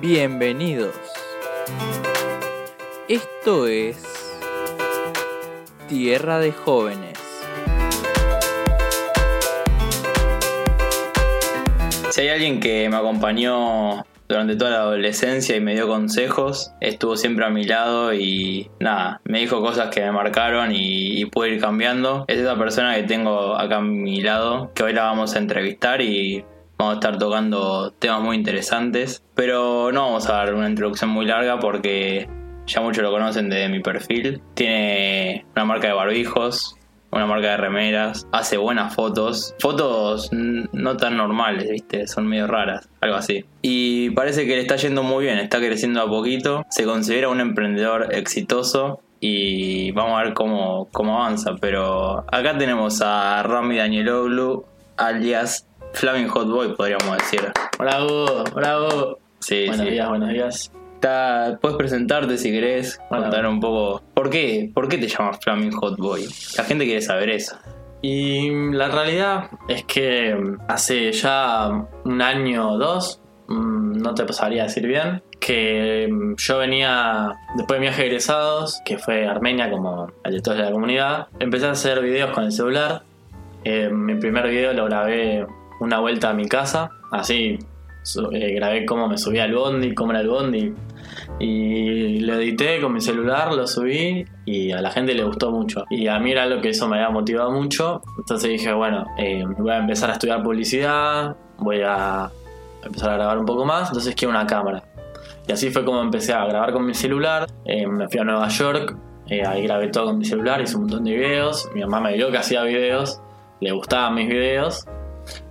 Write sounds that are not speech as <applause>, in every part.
Bienvenidos. Esto es Tierra de Jóvenes. Si hay alguien que me acompañó durante toda la adolescencia y me dio consejos, estuvo siempre a mi lado y nada, me dijo cosas que me marcaron y, pude ir cambiando. Es esa persona que tengo acá a mi lado, que hoy la vamos a entrevistar y vamos a estar tocando temas muy interesantes. Pero no vamos a dar una introducción muy larga porque ya muchos lo conocen de mi perfil. Tiene una marca de barbijos, una marca de remeras, hace buenas fotos, fotos no tan normales, ¿viste? Son medio raras, algo así. Y parece que le está yendo muy bien, está creciendo a poquito, se considera un emprendedor exitoso y vamos a ver cómo, cómo avanza. Pero acá tenemos a Rami Danieloglu, alias Flaming Hot Boy, podríamos decir. Bravo, bravo. Sí, buenos sí. días, buenos días. Está- puedes presentarte si querés, Bueno. contar un poco. ¿Por qué? ¿Por qué te llamas Flaming Hot Boy? La gente quiere saber eso. Y la realidad es que hace ya un año o dos, mm, no te pasaría a decir bien, que mm, yo venía, después de mi viaje de egresados, que fue Armenia como el de toda la comunidad, empecé a hacer videos con el celular. Eh, mi primer video lo grabé una vuelta a mi casa, así eh, grabé cómo me subía al bondi, cómo era el bondi. Y lo edité con mi celular, lo subí y a la gente le gustó mucho. Y a mí era algo que eso me había motivado mucho. Entonces dije, bueno, eh, voy a empezar a estudiar publicidad, voy a empezar a grabar un poco más, entonces quiero una cámara. Y así fue como empecé a grabar con mi celular. Eh, me fui a Nueva York, eh, ahí grabé todo con mi celular, hice un montón de videos. Mi mamá me vio que hacía videos, le gustaban mis videos.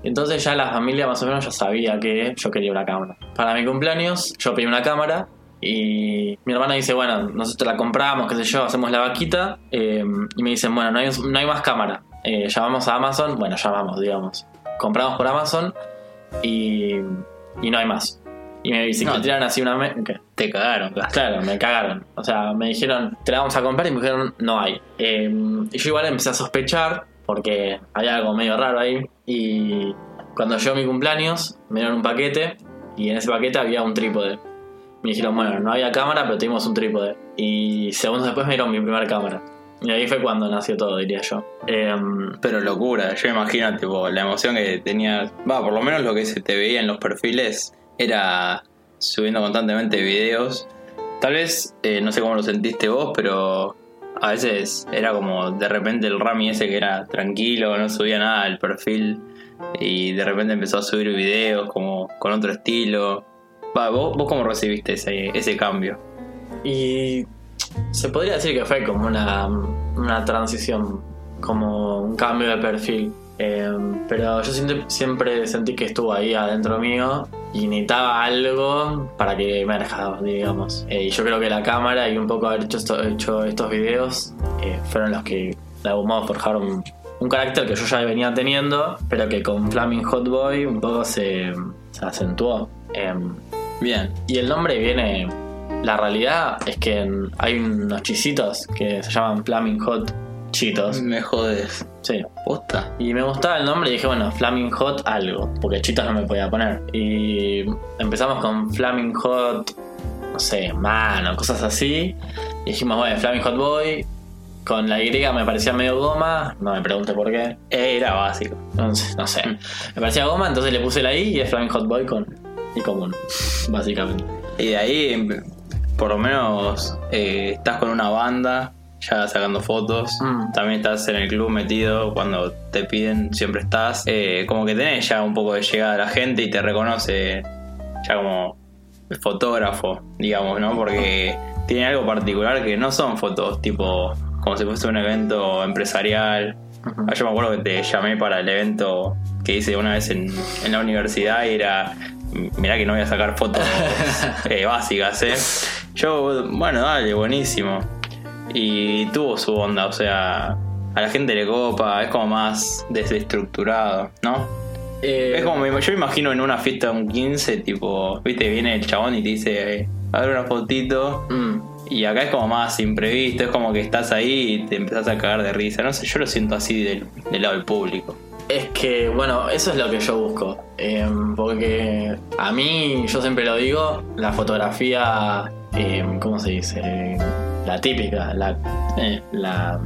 Entonces ya la familia más o menos ya sabía que yo quería una cámara. Para mi cumpleaños yo pedí una cámara y mi hermana dice, bueno, nosotros la compramos, qué sé yo, hacemos la vaquita. eh, y me dicen, bueno, no hay, no hay más cámara. Eh, llamamos a Amazon, bueno, llamamos, digamos. Compramos por Amazon y, y no hay más. Y me dice, No. así una... me-. Te cagaron, casi. Claro, me cagaron. O sea, me dijeron, te la vamos a comprar y me dijeron, no hay. Eh, y yo igual empecé a sospechar porque había algo medio raro ahí. Y cuando llegó mi cumpleaños, me dieron un paquete y en ese paquete había un trípode. Me dijeron, bueno, no había cámara, pero tuvimos un trípode. Y segundos después me dieron mi primera cámara. Y ahí fue cuando nació todo, diría yo. Eh, Pero locura, yo imagino tipo la emoción que tenías. Va, por lo menos lo que se te veía en los perfiles era subiendo constantemente videos. Tal vez, eh, no sé cómo lo sentiste vos, pero a veces era como de repente el Rami ese que era tranquilo, no subía nada al perfil y de repente empezó a subir videos como con otro estilo. Va, ¿vos, vos cómo recibiste ese, ese cambio? Y se podría decir que fue como una, una transición, como un cambio de perfil. Eh, pero yo siempre, siempre sentí que estuvo ahí adentro mío y necesitaba algo para que emerja, digamos. Eh, y yo creo que la cámara y un poco haber hecho, esto- hecho estos videos eh, fueron los que de algún modo forjaron un carácter que yo ya venía teniendo, pero que con Flaming Hot Boy un poco se, se acentuó. Em, Bien, y el nombre viene. La realidad es que hay unos chisitos que se llaman Flaming Hot Chitos. me jodes. Sí. ¿Posta? Y me gustaba el nombre y dije, bueno, Flaming Hot algo, porque chitos no me podía poner. Y empezamos con Flaming Hot, no sé, mano, cosas así. Y dijimos, bueno, Flaming Hot Boy. Con la Y me parecía medio goma, no me pregunte por qué. Era básico. Sé, no sé. Me parecía goma, entonces le puse la I y es Flaming Hot Boy con I común, básicamente. Y de ahí, por lo menos, eh, estás con una banda, ya sacando fotos. Mm. También estás en el club metido, cuando te piden, siempre estás. Eh, como que tenés ya un poco de llegada a la gente y te reconoce ya como el fotógrafo, digamos, ¿no? Porque tiene algo particular que no son fotos tipo como si fuese un evento empresarial. Ah, Yo me acuerdo que te llamé para el evento que hice una vez en, en la universidad y era. Mirá que no voy a sacar fotos <laughs> eh, básicas, ¿eh? Yo, bueno, dale, buenísimo. Y tuvo su onda, o sea, a la gente le copa, es como más desestructurado, ¿no? Eh, Es como, yo me imagino en una fiesta de un 15, tipo, viste, viene el chabón y te dice, a ver una fotito. mm, Y acá es como más imprevisto, es como que estás ahí y te empezás a cagar de risa. No sé, yo lo siento así del, del lado del público. Es que, bueno, eso es lo que yo busco. Eh, porque a mí, yo siempre lo digo, la fotografía, eh, ¿cómo se dice? La típica, la, Eh, la,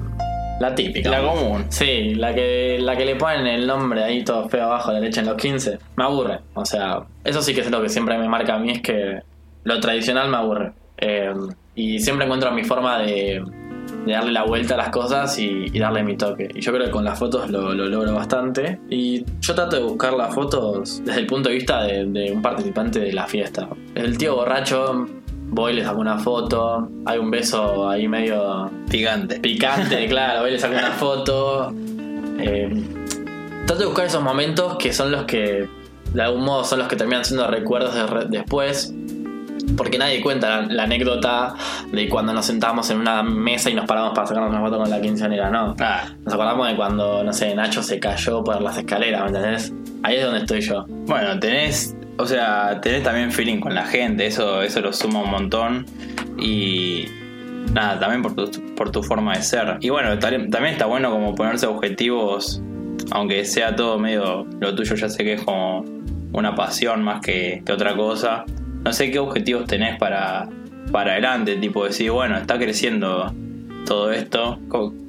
la típica. la común. Sí, la que, la que le ponen el nombre ahí todo feo abajo, la leche en los 15, me aburre. O sea, eso sí que es lo que siempre me marca a mí, es que lo tradicional me aburre. Eh, y siempre encuentro mi forma de, de darle la vuelta a las cosas y, y darle mi toque. Y yo creo que con las fotos lo, lo logro bastante. Y yo trato de buscar las fotos desde el punto de vista de, de un participante de la fiesta. El tío borracho, voy, le saco una foto, hay un beso ahí medio Picante. picante, <laughs> claro, voy, le saco una foto. Eh, trato de buscar esos momentos que son los que, de algún modo, son los que terminan siendo recuerdos de re- después. Porque nadie cuenta la, la anécdota de cuando nos sentamos en una mesa y nos paramos para sacarnos una foto con la quinceañera, ¿no? Ah, Nos acordamos de cuando, no sé, Nacho se cayó por las escaleras, ¿me entendés? Ahí es donde estoy yo. bueno, tenés, o sea, tenés también feeling con la gente, eso, eso lo suma un montón. Y nada, también por tu, por tu forma de ser. Y bueno, también está bueno como ponerse objetivos, aunque sea todo medio lo tuyo, ya sé que es como una pasión más que, que otra cosa. No sé qué objetivos tenés para, para adelante, tipo decir, bueno, está creciendo todo esto.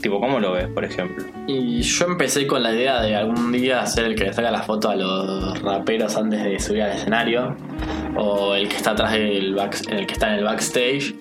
Tipo, ¿cómo lo ves, por ejemplo? Y yo empecé con la idea de algún día ser el que le saca la foto a los raperos antes de subir al escenario. O el que está atrás del en el backstage.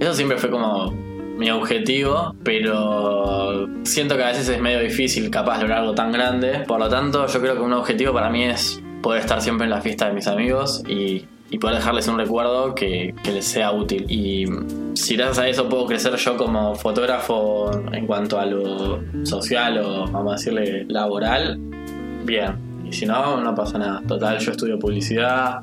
Eso siempre fue como mi objetivo, pero siento que a veces es medio difícil capaz lograr algo tan grande. Por lo tanto, yo creo que un objetivo para mí es poder estar siempre en la fiesta de mis amigos y, y poder dejarles un recuerdo que, que les sea útil. Y si gracias a eso puedo crecer yo como fotógrafo en cuanto a lo social o vamos a decirle laboral, bien. Y si no, no pasa nada. Total, yo estudio publicidad,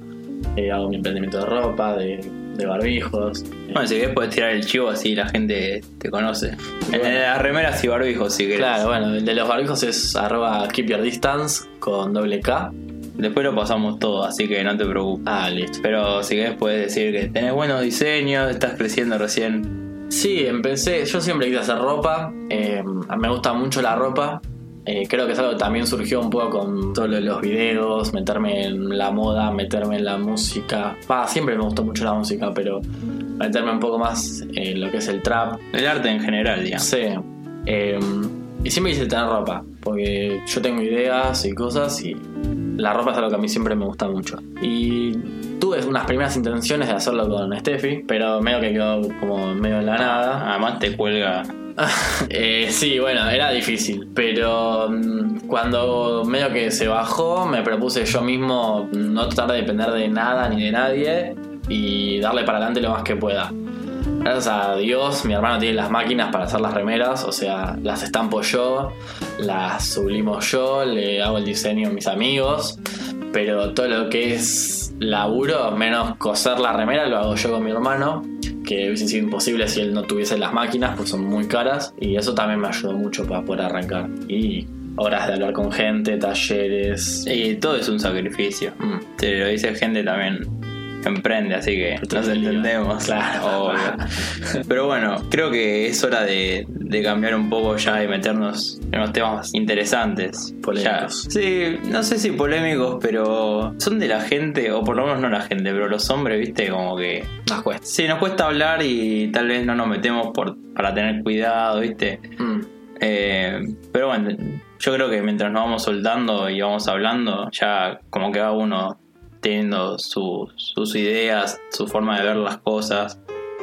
eh, hago mi emprendimiento de ropa, de, de barbijos. Bueno, si querés puedes tirar el chivo así la gente te conoce. En Bueno. las remeras y barbijos, si querés. Claro, bueno, el de los barbijos es arroba keep your distance con doble K. Después lo pasamos todo, así que no te preocupes. Ah, listo. Pero si querés puedes decir que tenés buenos diseños, estás creciendo recién. Sí, empecé, yo siempre quise hacer ropa, eh, me gusta mucho la ropa, eh, creo que es algo que también surgió un poco con todos los videos, meterme en la moda, meterme en la música, Va, siempre me gustó mucho la música, pero meterme un poco más en lo que es el trap, El arte en general, digamos. sí, eh, y siempre quise tener ropa, porque yo tengo ideas y cosas y la ropa es algo que a mí siempre me gusta mucho. Y tuve unas primeras intenciones de hacerlo con Steffi, pero medio que quedó como medio en la nada. Además te cuelga. <laughs> Eh, sí, bueno, era difícil, pero mm, cuando medio que se bajó, me propuse yo mismo no tratar de depender de nada ni de nadie y darle para adelante lo más que pueda. Gracias a Dios, mi hermano tiene las máquinas para hacer las remeras, o sea, las estampo yo, las sublimo yo, le hago el diseño a mis amigos, pero todo lo que es laburo, menos coser la remera, lo hago yo con mi hermano, que hubiese sido imposible si él no tuviese las máquinas, pues son muy caras, y eso también me ayudó mucho para poder arrancar. Y horas de hablar con gente, talleres. Y todo es un sacrificio. Mm. Te lo dice gente también emprende, así que nos entendemos. Claro. <laughs> Obvio. Pero bueno, creo que es hora de, de cambiar un poco ya y meternos en unos temas interesantes. Polémicos. Ya- sí, no sé si polémicos, pero son de la gente, o por lo menos no la gente, pero los hombres, viste, como que Más cuesta. Sí, nos cuesta hablar y tal vez no nos metemos por, para tener cuidado, ¿viste? Mm. Eh, pero bueno, yo creo que mientras nos vamos soltando y vamos hablando, ya como que va uno teniendo su- sus ideas, su forma de ver las cosas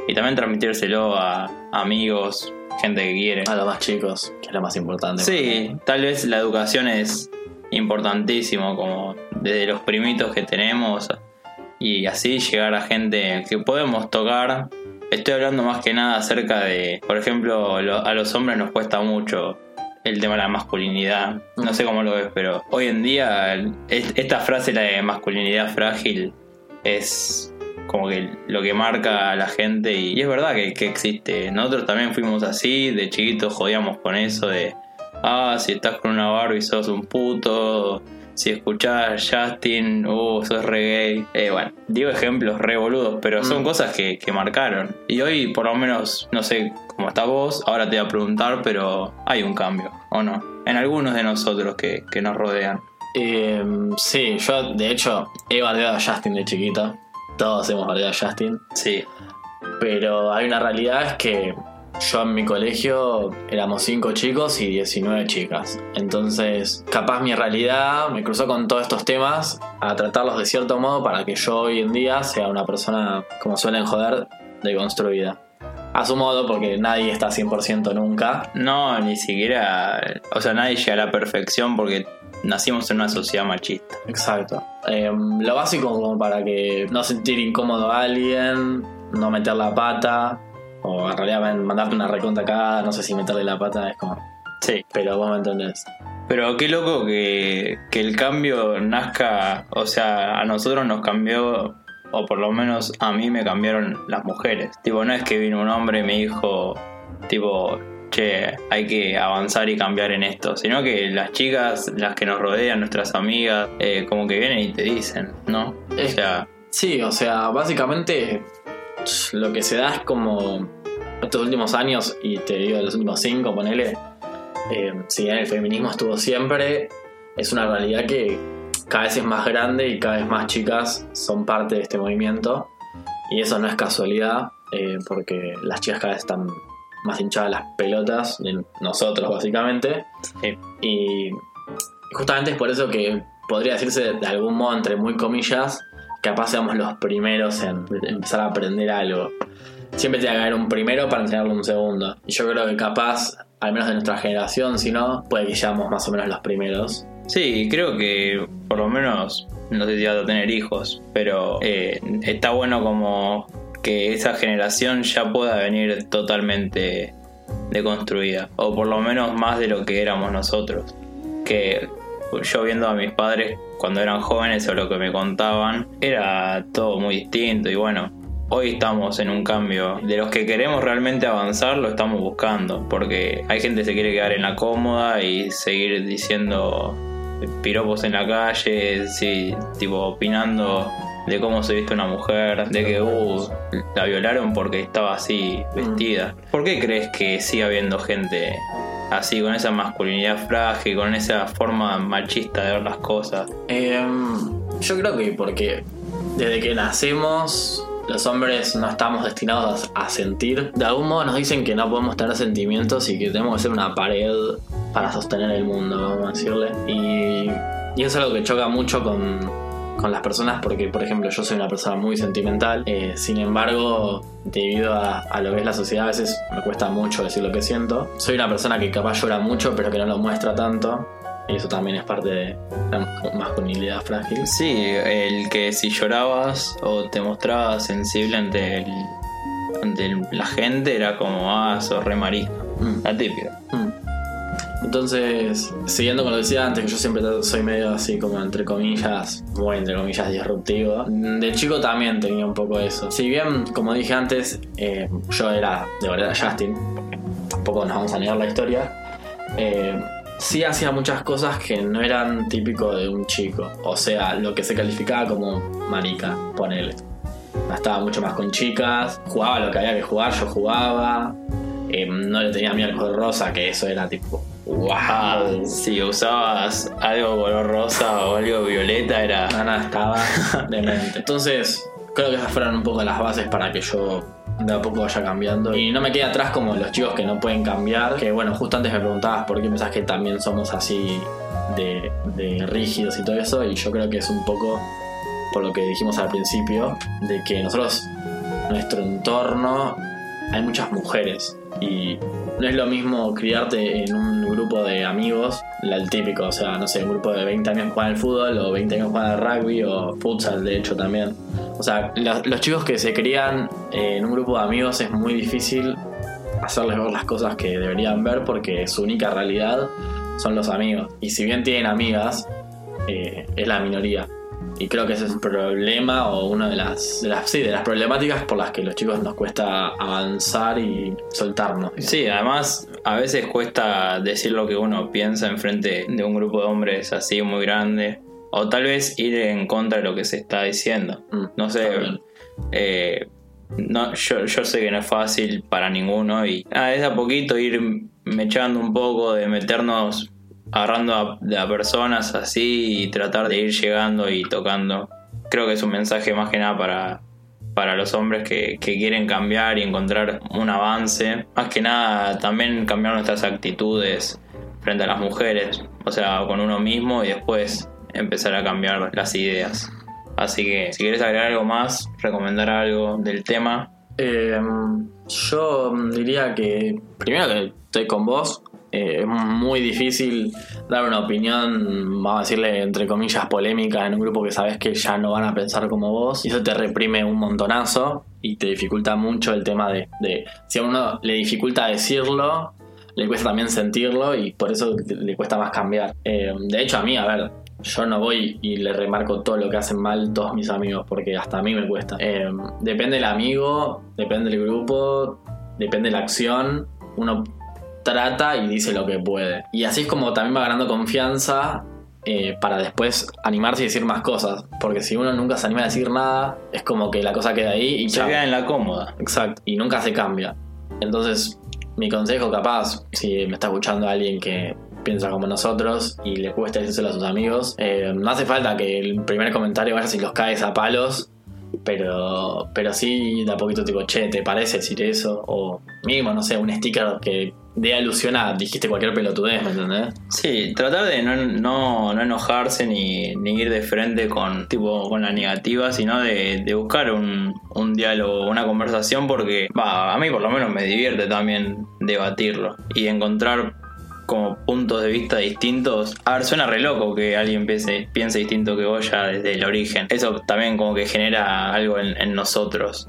y también transmitírselo a amigos, gente que quiere. A los más chicos, que es lo más importante. Sí, tal vez la educación es importantísimo, como desde los primitos que tenemos y así llegar a gente que podemos tocar. Estoy hablando más que nada acerca de, por ejemplo, lo- a los hombres nos cuesta mucho el tema de la masculinidad. No sé cómo lo ves, pero hoy en día es- esta frase, la de masculinidad frágil, es como que lo que marca a la gente y, y es verdad que, que existe. Nosotros también fuimos así, de chiquitos jodíamos con eso de, ah, si estás con una Barbie sos un puto, si escuchás Justin, uh, sos re gay. Eh, bueno, digo ejemplos re boludos, pero son Mm. cosas que, que marcaron. Y hoy, por lo menos, no sé cómo está vos, ahora te voy a preguntar, pero hay un cambio, ¿o no? En algunos de nosotros que, que nos rodean. Eh, sí, yo de hecho he bardeado a Justin de chiquito. Todos hemos bardeado a Justin. Sí, Pero hay una realidad es que yo en mi colegio éramos 5 chicos y 19 chicas. Entonces, capaz mi realidad me cruzó con todos estos temas a tratarlos de cierto modo para que yo hoy en día sea una persona, como suelen joder, deconstruida. A su modo, porque nadie está 100% nunca. no, ni siquiera, o sea, nadie llega a la perfección porque nacimos en una sociedad machista. Exacto. Eh, lo básico como para que no sentir incómodo a alguien, no meter la pata, o en realidad mandarte una reconta acá, no sé si meterle la pata es como... Sí. Pero vos me entendés. Pero qué loco que, que el cambio nazca, o sea, a nosotros nos cambió, o por lo menos a mí me cambiaron las mujeres. Tipo, no es que vino un hombre y me dijo, tipo, che, hay que avanzar y cambiar en esto, sino que las chicas, las que nos rodean, nuestras amigas, eh, como que vienen y te dicen, ¿no? O sea, Sí, o sea, básicamente lo que se da es como estos últimos años, y te digo los últimos cinco, ponele, eh, si bien el feminismo estuvo siempre, es una realidad que cada vez es más grande y cada vez más chicas son parte de este movimiento. Y eso no es casualidad, eh, porque las chicas cada vez están más hinchadas las pelotas de nosotros, básicamente. sí. Y justamente es por eso que podría decirse de algún modo, entre muy comillas, capaz seamos los primeros en empezar a aprender algo. Siempre haber un primero para enseñarle un segundo. Y yo creo que capaz, al menos de nuestra generación, si no, puede que seamos más o menos los primeros. Sí, creo que por lo menos, no sé si vas a tener hijos, pero eh, está bueno como que esa generación ya pueda venir totalmente deconstruida, o por lo menos más de lo que éramos nosotros. Que yo viendo a mis padres cuando eran jóvenes o lo que me contaban, era todo muy distinto y bueno. Hoy estamos en un cambio. De los que queremos realmente avanzar, lo estamos buscando. Porque hay gente que se quiere quedar en la cómoda y seguir diciendo piropos en la calle, sí, tipo opinando de cómo se viste una mujer, de que uh, la violaron porque estaba así vestida. ¿Por qué crees que sigue habiendo gente así, con esa masculinidad frágil, con esa forma machista de ver las cosas? Em, yo creo que porque desde que nacemos los hombres no estamos destinados a, sentir. De algún modo nos dicen que no podemos tener sentimientos y que tenemos que ser una pared para sostener el mundo, vamos a decirle. Y, es algo que choca mucho con, con las personas porque, por ejemplo, yo soy una persona muy sentimental. eh, sin embargo, debido a, a lo que es la sociedad, a veces me cuesta mucho decir lo que siento. Soy una persona que capaz llora mucho, pero que no lo muestra tanto. Y eso también es parte de la masculinidad frágil. Sí, el que si llorabas o te mostrabas sensible ante, el- ante el- la gente era como, ah, sos re marista. Mm. La típica. Mm. Entonces, siguiendo con lo que decía antes, que yo siempre soy medio así como entre comillas, muy entre comillas disruptivo. De chico también tenía un poco eso. Si bien, como dije antes, eh, yo era de verdad Justin, porque tampoco nos vamos a negar la historia, eh, sí hacía muchas cosas que no eran típico de un chico. O sea, lo que se calificaba como marica, ponele. Estaba mucho más con chicas, jugaba lo que había que jugar, yo jugaba. Eh, no le tenía miedo al color rosa, que eso era tipo, Ah, wow. si usabas algo color rosa o algo violeta era... Ana estaba <laughs> demente. Entonces, creo que esas fueron un poco las bases para que yo de a poco vaya cambiando. Y no me quede atrás como los chicos que no pueden cambiar. Que bueno, justo antes me preguntabas por qué pensás que también somos así de, de rígidos y todo eso. Y yo creo que es un poco por lo que dijimos al principio, de que nosotros, nuestro entorno, hay muchas mujeres. Y no es lo mismo criarte en un grupo de amigos, el típico, o sea, no sé, un grupo de 20 años juegan al fútbol o 20 años juegan al rugby o futsal, de hecho también. O sea, la- los chicos que se crían eh, en un grupo de amigos es muy difícil hacerles ver las cosas que deberían ver porque su única realidad son los amigos. Y si bien tienen amigas, eh, es la minoría. Y creo que ese es un problema o una de las, de las problemáticas por las que los chicos nos cuesta avanzar y soltarnos. Sí, además a veces cuesta decir lo que uno piensa enfrente de un grupo de hombres así muy grande. O tal vez ir en contra de lo que se está diciendo. Mm, No sé. eh, no, yo, yo sé que no es fácil para ninguno y ah, es a poquito ir mechando un poco, de meternos agarrando a, a personas así y tratar de ir llegando y tocando. Creo que es un mensaje más que nada para, para los hombres que, que quieren cambiar y encontrar un avance. Más que nada también cambiar nuestras actitudes frente a las mujeres, o sea, con uno mismo y después empezar a cambiar las ideas. Así que si quieres agregar algo más, recomendar algo del tema, Eh, yo diría que primero que estoy con vos. eh, es muy difícil dar una opinión, vamos a decirle entre comillas, polémica en un grupo que sabes que ya no van a pensar como vos. Y eso te reprime un montonazo y te dificulta mucho el tema de, de si a uno le dificulta decirlo, le cuesta también sentirlo y por eso le cuesta más cambiar. Eh, de hecho, a mí, a ver, yo no voy y le remarco todo lo que hacen mal todos mis amigos, porque hasta a mí me cuesta. Eh, depende del amigo, depende del grupo, depende de la acción. Uno trata y dice lo que puede. Y así es como también va ganando confianza eh, para después animarse y decir más cosas. Porque si uno nunca se anima a decir nada, es como que la cosa queda ahí y se chao. queda en la cómoda. Exacto. Y nunca se cambia. Entonces, mi consejo capaz, si me está escuchando alguien que piensa como nosotros y le cuesta decírselo a sus amigos, eh, no hace falta que el primer comentario vayas y los caes a palos, pero, pero sí de a poquito tipo, che, ¿te parece decir eso? O mínimo, no sé, un sticker que dé alusión a dijiste cualquier pelotudez, ¿me entendés? Sí, tratar de no, no, no enojarse ni, ni ir de frente con, tipo, con la negativa, sino de, buscar un, un diálogo, una conversación, porque a mí por lo menos me divierte también debatirlo y encontrar como puntos de vista distintos. A ver, suena re loco que alguien piense, piense distinto que vos ya desde el origen. Eso también como que genera algo en, nosotros.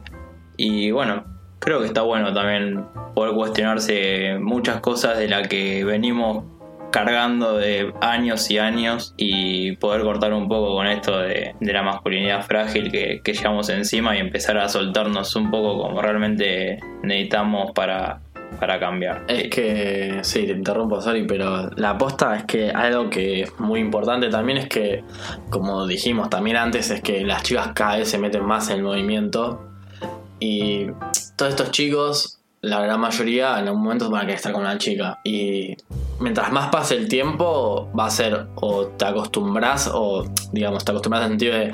Y bueno, creo que está bueno también poder cuestionarse muchas cosas de las que venimos cargando de años y años y poder cortar un poco con esto de, de la masculinidad frágil que, que llevamos encima y empezar a soltarnos un poco como realmente necesitamos para, para cambiar. Es que, sí, te interrumpo, sorry, pero la aposta es que algo que es muy importante también es que, como dijimos también antes, es que las chicas cada vez se meten más en el movimiento y todos estos chicos, la gran mayoría, en algún momento van a querer estar con una chica y mientras más pase el tiempo va a ser o te acostumbras o, digamos, te acostumbras el sentido de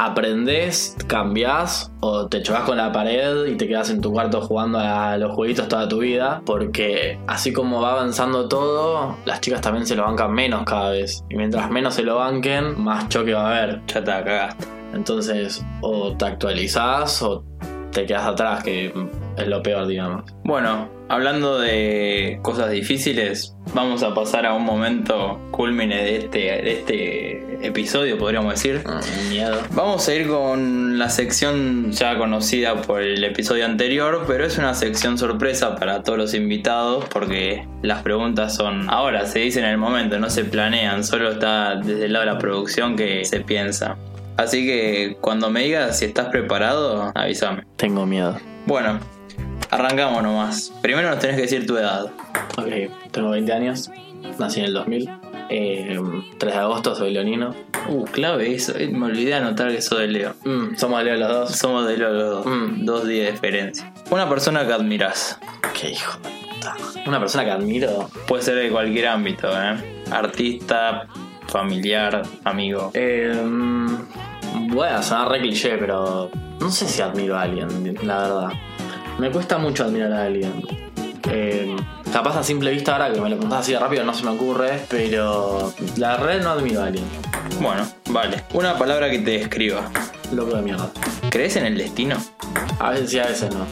aprendés, cambiás o te chocas con la pared y te quedas en tu cuarto jugando a los jueguitos toda tu vida. Porque así como va avanzando todo, las chicas también se lo bancan menos cada vez. Y mientras menos se lo banquen, más choque va a haber. Ya te cagaste. Entonces, o te actualizás o te quedas atrás, que es lo peor, digamos. Bueno, hablando de cosas difíciles, vamos a pasar a un momento culmine de este, de este episodio, podríamos decir. Mm, Miedo. Vamos a ir con la sección ya conocida por el episodio anterior, pero es una sección sorpresa para todos los invitados porque las preguntas son ahora, se dicen en el momento, no se planean, solo está desde el lado de la producción que se piensa. Así que cuando me digas si estás preparado, avísame. Tengo miedo. Bueno, arrancamos nomás. Primero nos tenés que decir tu edad. Ok, tengo 20 años. Nací en el 2000. Eh, 3 de agosto, soy leonino. Uh, clave eso. Eh, Me olvidé de anotar que soy de Leo. Mm, somos de Leo los dos. Somos de Leo los dos. Mm. Dos días de diferencia. Una persona que admiras. Qué hijo de puta. Una persona que admiro. Puede ser de cualquier ámbito, ¿eh? Artista, familiar, amigo. Eh, voy a sonar re cliché, pero no sé si admiro a alguien, la verdad. Me cuesta mucho admirar a alguien. Eh, capaz a simple vista ahora que me lo preguntás así de rápido no se me ocurre, pero la red no admiro a alguien. Bueno, vale. Una palabra que te describa. Loco de mierda. ¿Crees en el destino? A veces sí, a veces no.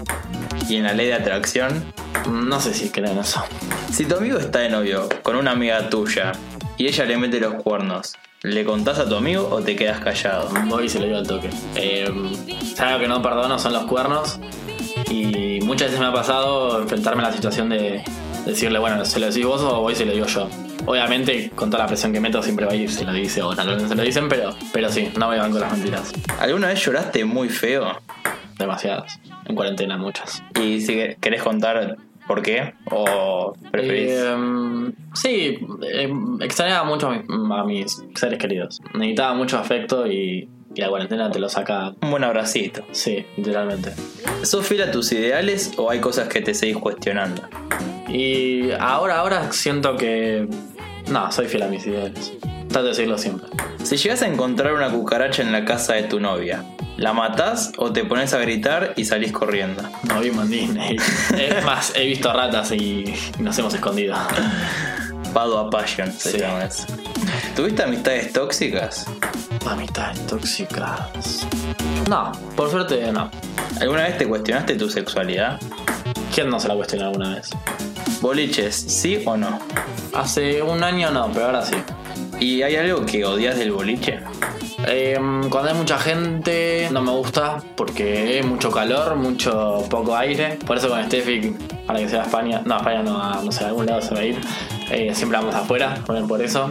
¿Y en la ley de atracción? No sé si creo en eso. Si tu amigo está de novio con una amiga tuya y ella le mete los cuernos, ¿le contás a tu amigo o te quedas callado? Voy y se lo digo al toque. Eh, algo que no perdono son los cuernos. Y muchas veces me ha pasado enfrentarme a la situación de decirle, bueno, ¿se lo decís vos o voy y se lo digo yo? Obviamente, con toda la presión que meto, siempre va a ir, se lo dice o no se lo dicen, pero, pero sí, no voy a con las mentiras. ¿Alguna vez lloraste muy feo? Demasiadas. En cuarentena, muchas. Y si querés contar ¿Por qué? ¿O preferís? Eh, sí, eh, extrañaba mucho a mis, a mis seres queridos. Necesitaba mucho afecto y, y la cuarentena te lo saca. Un buen abracito. Sí, literalmente. ¿Sos fiel a tus ideales o hay cosas que te seguís cuestionando? Y ahora, ahora siento que. No, soy fiel a mis ideales. Trato de decirlo siempre. Si llegas a encontrar una cucaracha en la casa de tu novia, ¿la matás o te pones a gritar y salís corriendo? No vimos en Disney. es más, he visto ratas y nos hemos escondido. Pado a Passion se Sí. llama eso. ¿Tuviste amistades tóxicas? Amistades tóxicas. No, por suerte no. ¿Alguna vez te cuestionaste tu sexualidad? ¿Quién no se la cuestionó alguna vez? ¿Boliches, sí o no? Hace un año no, pero ahora sí. ¿Y hay algo que odias del boliche? Eh, cuando hay mucha gente no me gusta porque es mucho calor, mucho poco aire. Por eso con Steffi, para que sea España, no, España no, a, no sé, a algún lado se va a ir. Eh, siempre vamos afuera, por eso.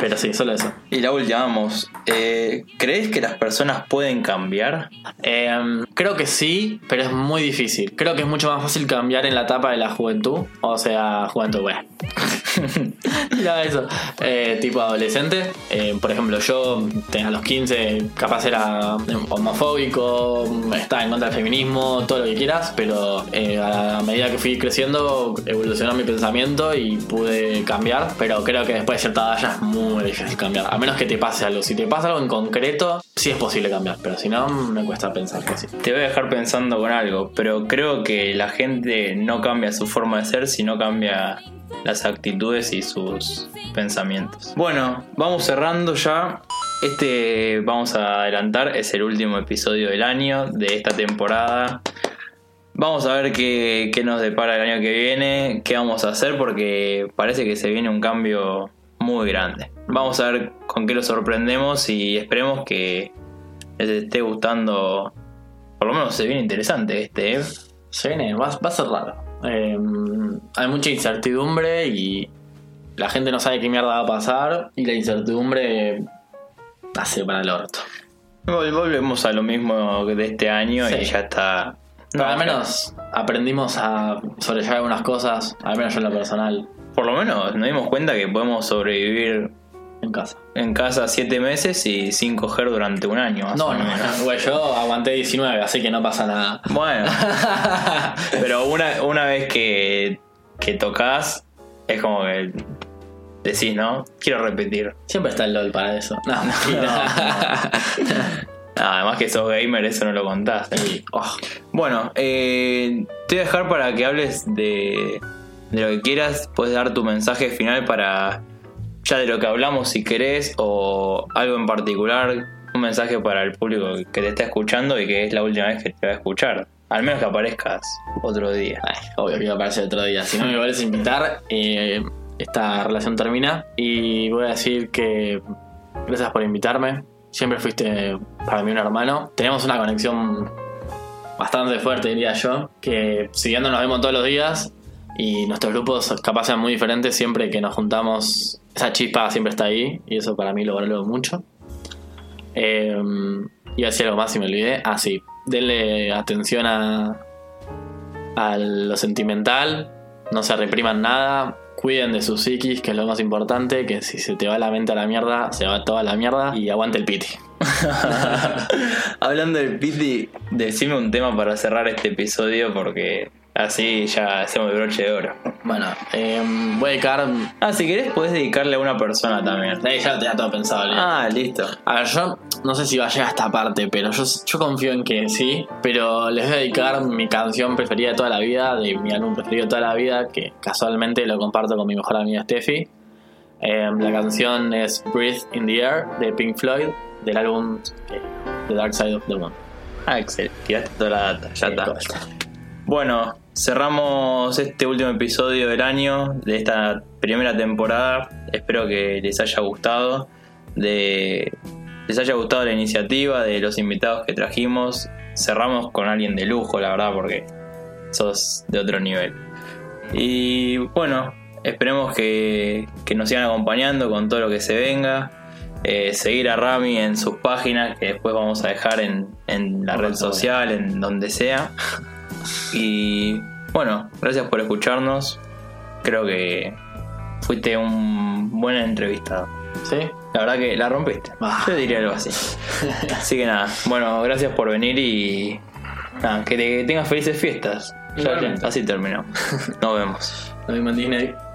Pero sí, solo eso. Y la última, vamos. eh, ¿Crees que las personas pueden cambiar? Eh, creo que sí, pero es muy difícil. Creo que es mucho más fácil cambiar en la etapa de la juventud. O sea, juventud, bueno. <laughs> Ya eso. Eh, tipo adolescente. Eh, por ejemplo, yo a los 15 capaz era homofóbico, estaba en contra del feminismo, todo lo que quieras, pero eh, a medida que fui creciendo evolucionó mi pensamiento y pude cambiar, pero creo que después de cierta edad ya es muy difícil cambiar, a menos que te pase algo. Si te pasa algo en concreto, sí es posible cambiar, pero si no, me cuesta pensar que sí. Te voy a dejar pensando con algo, pero creo que la gente no cambia su forma de ser, sino cambia las actitudes y sus pensamientos. Bueno, vamos cerrando ya. Este, vamos a adelantar, es el último episodio del año, de esta temporada. Vamos a ver qué, qué nos depara el año que viene, qué vamos a hacer, porque parece que se viene un cambio muy grande. Vamos a ver con qué lo sorprendemos y esperemos que les esté gustando. Por lo menos se viene interesante este, ¿eh? Se viene, va, va a ser raro. Eh, hay mucha incertidumbre y la gente no sabe qué mierda va a pasar y la incertidumbre hace para el orto. Vol- Volvemos a lo mismo de este año y ya está. No, al menos aprendimos a sobrellevar algunas cosas, al menos yo en lo personal, Por lo menos nos dimos cuenta que podemos sobrevivir en casa. en casa siete meses y sin coger durante un año. más No, o no, menos. no, güey, yo aguanté 19, así que no pasa nada. Bueno, <laughs> pero una, una vez que, que tocas, es como que decís, ¿no? Quiero repetir. Siempre está el LOL para eso. No. Ah, <laughs> Además que sos gamer, eso no lo contás. Oh, Bueno, eh, te voy a dejar para que hables de, de lo que quieras. Puedes dar tu mensaje final para ya de lo que hablamos si querés o algo en particular. Un mensaje para el público que te está escuchando y que es la última vez que te va a escuchar. Al menos que aparezcas otro día. Obvio que iba a aparecer otro día. Si no me a invitar, eh, esta relación termina. Y voy a decir que gracias por invitarme. Siempre fuiste para mí un hermano. Tenemos una conexión bastante fuerte, diría yo. Que si bien no nos vemos todos los días y nuestros grupos capaz sean muy diferentes, siempre que nos juntamos, esa chispa siempre está ahí. Y eso para mí lo valoro mucho. Eh, iba a decir algo más y me olvidé. Ah, sí. Denle atención a, a lo sentimental, no se repriman nada, cuiden de su psiquis, que es lo más importante, que si se te va la mente a la mierda, se va toda la mierda y aguante el piti. <laughs> Hablando del Piti, decime un tema para cerrar este episodio porque así ya hacemos el broche de oro. Bueno, eh, voy a dedicar... Ah, si querés podés dedicarle a una persona también. Eh, ya lo tenía todo pensado. Ah, listo. A ver, yo no sé si va a llegar a esta parte, pero yo, yo confío en que sí. Pero les voy a dedicar mi canción preferida de toda la vida, de mi álbum preferido de toda la vida, que casualmente lo comparto con mi mejor amiga Steffi. Eh, la canción es Breathe in the Air de Pink Floyd, del álbum eh, The Dark Side of the Moon. Ah, excelente. Tiraste toda la data, ya está. Bueno, cerramos este último episodio del año, de esta primera temporada. Espero que les haya gustado. De, les haya gustado la iniciativa, de los invitados que trajimos. Cerramos con alguien de lujo, la verdad, porque sos de otro nivel. Y bueno, esperemos que, que nos sigan acompañando con todo lo que se venga. Eh, seguir a Rami en sus páginas, que después vamos a dejar en, en la red social, en donde sea. <laughs> Y Bueno, gracias por escucharnos. Creo que fuiste un buen entrevistado. ¿Sí? La verdad que la rompiste. Ah. Yo diría algo así. <laughs> Así que nada, bueno, gracias por venir y nada, que, te- que tengas felices fiestas. Ya, así terminamos. Nos vemos. Nos vemos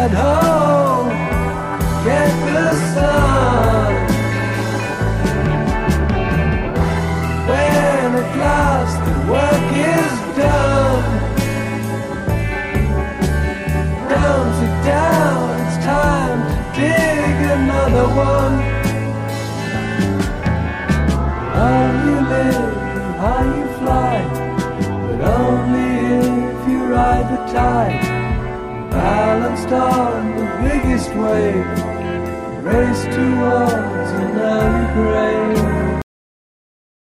That hole, get the sun. When at last the work is done, down to down, it's time to dig another one. How you live, and how you fly, but only if you ride the tide. On the biggest wave race to walls and